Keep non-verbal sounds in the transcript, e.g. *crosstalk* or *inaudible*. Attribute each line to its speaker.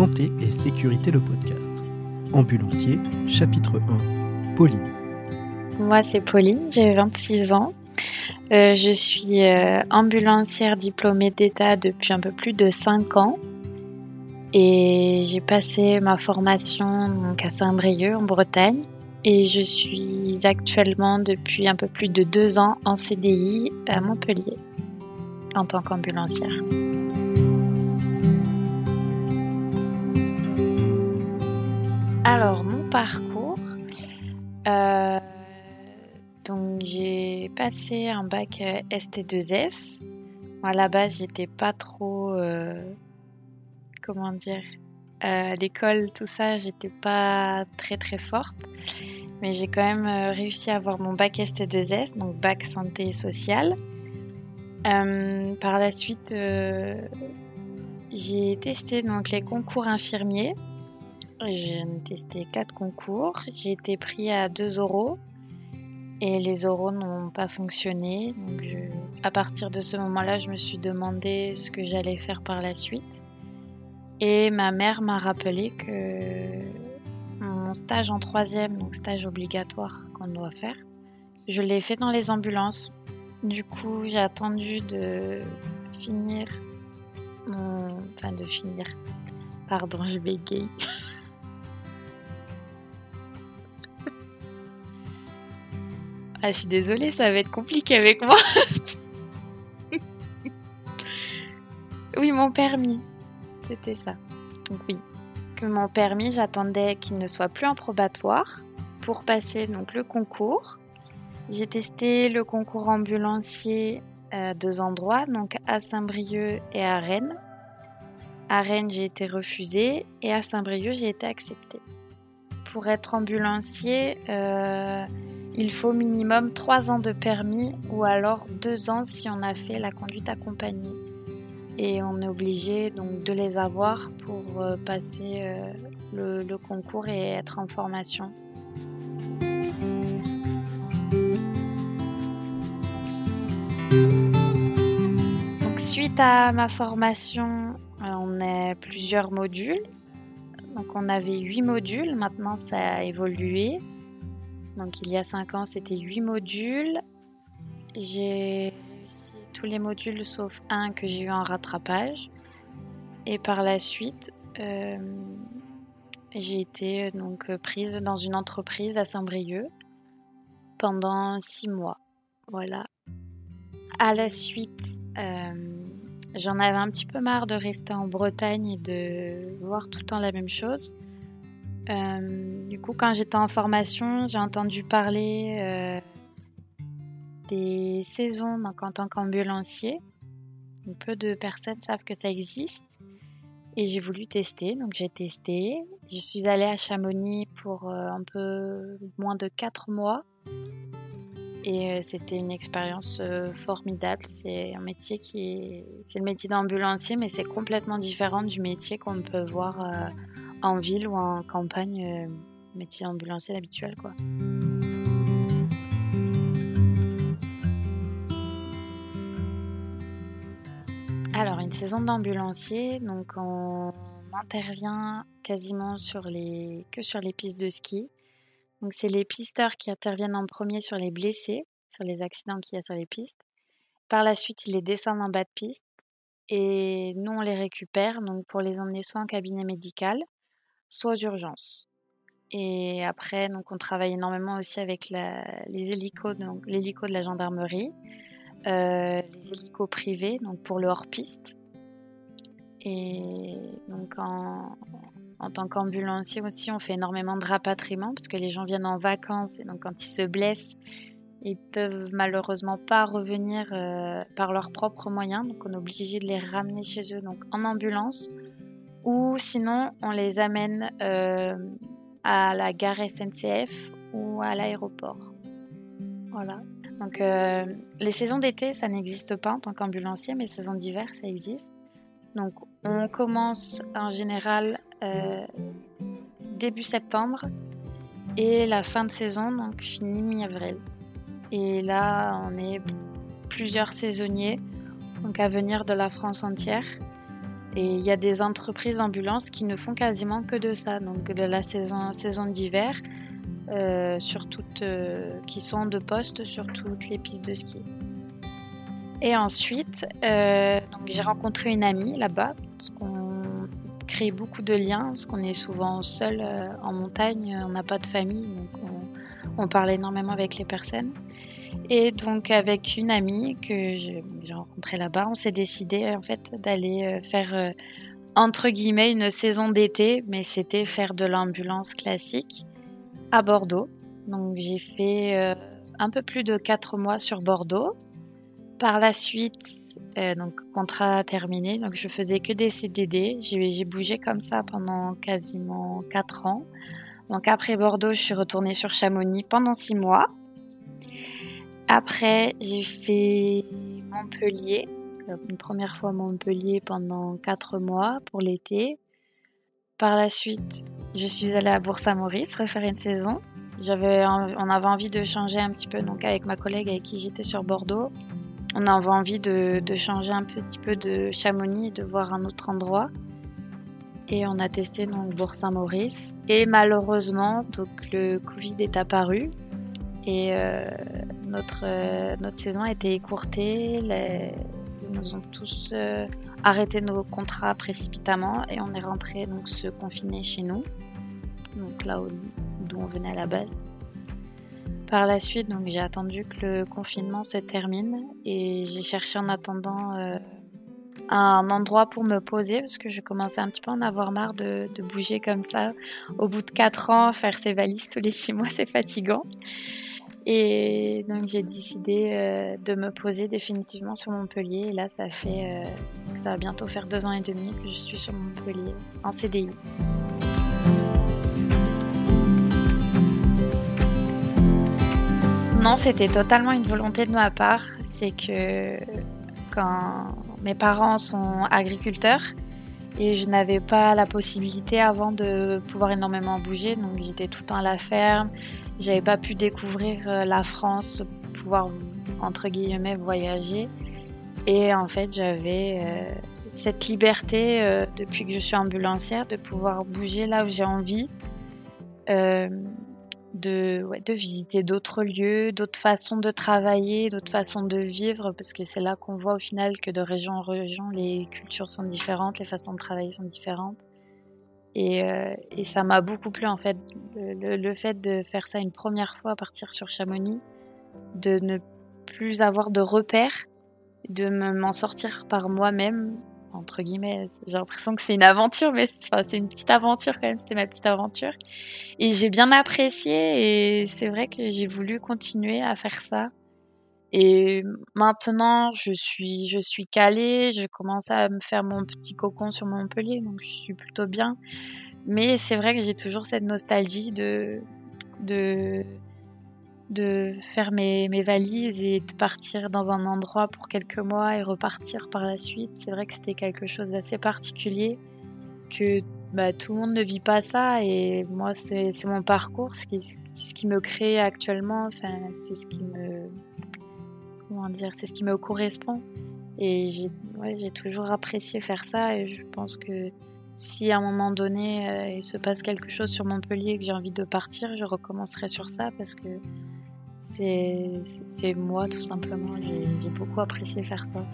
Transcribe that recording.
Speaker 1: Santé et sécurité le podcast. Ambulancier, chapitre 1. Pauline.
Speaker 2: Moi, c'est Pauline, j'ai 26 ans. Euh, je suis euh, ambulancière diplômée d'État depuis un peu plus de 5 ans. Et j'ai passé ma formation à Saint-Brieuc, en Bretagne. Et je suis actuellement depuis un peu plus de 2 ans en CDI à Montpellier en tant qu'ambulancière. Alors, mon parcours. Euh, j'ai passé un bac euh, ST2S. Moi, à la base, j'étais pas trop. Euh, comment dire À l'école, tout ça, j'étais pas très très forte. Mais j'ai quand même réussi à avoir mon bac ST2S, donc bac santé sociale. par la suite, j'ai testé donc les concours infirmiers. J'ai testé quatre concours. J'ai été pris à 2 euros et les euros n'ont pas fonctionné. Donc à partir de ce moment-là, je me suis demandé ce que j'allais faire par la suite. Et ma mère m'a rappelé que mon stage en troisième, donc stage obligatoire qu'on doit faire, je l'ai fait dans les ambulances. Du coup, j'ai attendu de finir mon... Enfin, de finir. Pardon, je bégaye. *laughs* Ah, je suis désolée, ça va être compliqué avec moi. *laughs* oui, mon permis. C'était ça. Donc oui, que mon permis, j'attendais qu'il ne soit plus en probatoire pour passer donc le concours. J'ai testé le concours ambulancier à deux endroits, donc à Saint-Brieuc et à Rennes. À Rennes, j'ai été refusée et à Saint-Brieuc, j'ai été acceptée. Pour être ambulancier, euh, il faut minimum 3 ans de permis ou alors 2 ans si on a fait la conduite accompagnée. Et on est obligé donc de les avoir pour euh, passer euh, le, concours et être en formation. Suite à ma formation, euh, on a plusieurs modules. Donc on avait 8 modules, maintenant ça a évolué. Donc il y a 5 ans, c'était 8 modules. J'ai réussi tous les modules sauf un que j'ai eu en rattrapage. Et par la suite, euh, j'ai été euh, donc prise dans une entreprise à Saint-Brieuc pendant 6 mois. Voilà. À la suite, euh, j'en avais un petit peu marre de rester en Bretagne et de voir tout le temps la même chose. Euh, du coup, quand j'étais en formation, j'ai entendu parler euh, des saisons en tant qu'ambulancier. Peu de personnes savent que ça existe. Et j'ai voulu tester, donc j'ai testé. Je suis allée à Chamonix pour euh, un peu moins de 4 mois. Et c'était une expérience formidable. C'est un métier qui est... C'est le métier d'ambulancier, mais c'est complètement différent du métier qu'on peut voir en ville ou en campagne, euh, métier ambulancier habituel quoi. Alors une saison d'ambulancier, donc on intervient quasiment sur les que sur les pistes de ski. Donc c'est les pisteurs qui interviennent en premier sur les blessés, sur les accidents qu'il y a sur les pistes. Par la suite, ils les descendent en bas de piste et nous on les récupère donc pour les emmener soit en cabinet médical, soit aux urgences. Et après, donc, on travaille énormément aussi avec les hélicos, donc l'hélico de la gendarmerie, euh, les hélicos privés, donc pour le hors-piste. Et donc, en, en tant qu'ambulancier aussi, on fait énormément de rapatriement parce que les gens viennent en vacances et donc quand ils se blessent, ils peuvent malheureusement pas revenir euh, par leurs propres moyens. Donc, on est obligé de les ramener chez eux donc en ambulance ou sinon, on les amène euh, à la gare SNCF ou à l'aéroport. Voilà. Donc, euh, les saisons d'été, ça n'existe pas en tant qu'ambulancier, mais les saisons d'hiver, ça existe. Donc, on commence en général euh, début septembre et la fin de saison, donc finit mi-avril. Et là, on est plusieurs saisonniers, donc à venir de la France entière. Et il y a des entreprises d'ambulance qui ne font quasiment que de ça. Donc la saison, saison d'hiver, euh, euh, qui sont de poste sur toutes les pistes de ski. Et ensuite, euh, j'ai rencontré une amie là-bas, parce qu'on crée beaucoup de liens, parce qu'on est souvent seul en montagne, on n'a pas de famille, donc on, on, parle énormément avec les personnes. Et donc avec une amie que j'ai rencontrée là-bas, on s'est décidé en fait d'aller faire entre guillemets une saison d'été, mais c'était faire de l'ambulance classique à Bordeaux. Donc j'ai fait euh, un peu plus de 4 mois sur Bordeaux. Par la suite, euh, donc contrat terminé, donc je faisais que des CDD. J'ai bougé comme ça pendant quasiment 4 ans. Donc après Bordeaux, je suis retournée sur Chamonix pendant 6 mois. Après, j'ai fait Montpellier, une première fois Montpellier pendant 4 mois pour l'été. Par la suite, je suis allée à Bourg-Saint-Maurice refaire une saison. On avait envie de changer un petit peu, donc avec ma collègue avec qui j'étais sur Bordeaux, on avait envie de, changer un petit peu de Chamonix, de voir un autre endroit. Et on a testé donc Bourg-Saint-Maurice. Et malheureusement, donc le Covid est apparu et euh, notre, euh, notre saison a été écourtée. Ils nous ont tous euh, arrêté nos contrats précipitamment et on est rentré donc se confiner chez nous, donc là d'où on venait à la base. Par la suite, donc j'ai attendu que le confinement se termine et j'ai cherché en attendant euh, un endroit pour me poser parce que je commençais un petit peu à en avoir marre de, de bouger comme ça. Au bout de 4 ans, faire ses valises tous les 6 mois, c'est fatigant. Et donc j'ai décidé euh, de me poser définitivement sur Montpellier. Et là, ça fait, euh, ça va bientôt faire deux ans et demi que je suis sur Montpellier en CDI. Non, c'était totalement une volonté de ma part. C'est que quand mes parents sont agriculteurs et je n'avais pas la possibilité avant de pouvoir énormément bouger, donc j'étais tout le temps à la ferme j'avais pas pu découvrir euh, la France, pouvoir entre guillemets voyager. Et en fait, j'avais euh, cette liberté euh, depuis que je suis ambulancière de pouvoir bouger là où j'ai envie, de, visiter d'autres lieux, d'autres façons de travailler, d'autres façons de vivre, parce que c'est là qu'on voit au final que de région en région, les cultures sont différentes, les façons de travailler sont différentes. Euh, et, ça m'a beaucoup plu en fait, le, fait de faire ça une première fois, partir sur Chamonix, de ne plus avoir de repères, de m'en sortir par moi-même, entre guillemets. J'ai l'impression que c'est une aventure, mais c'est une petite aventure quand même, c'était ma petite aventure. Et j'ai bien apprécié et c'est vrai que j'ai voulu continuer à faire ça. Et maintenant, je suis, je suis calée, je commence à me faire mon petit cocon sur Montpellier, donc je suis plutôt bien. Mais c'est vrai que j'ai toujours cette nostalgie de, de, de faire mes, mes, valises et de partir dans un endroit pour quelques mois et repartir par la suite. C'est vrai que c'était quelque chose d'assez particulier, que bah, tout le monde ne vit pas ça et moi, c'est mon parcours, c'est ce qui me crée actuellement, enfin, c'est ce qui me dire, c'est ce qui me correspond. Et j'ai ouais, toujours apprécié faire ça et je pense que si à un moment donné euh, il se passe quelque chose sur Montpellier et que j'ai envie de partir, je recommencerai sur ça parce que c'est moi tout simplement. J'ai beaucoup apprécié faire ça.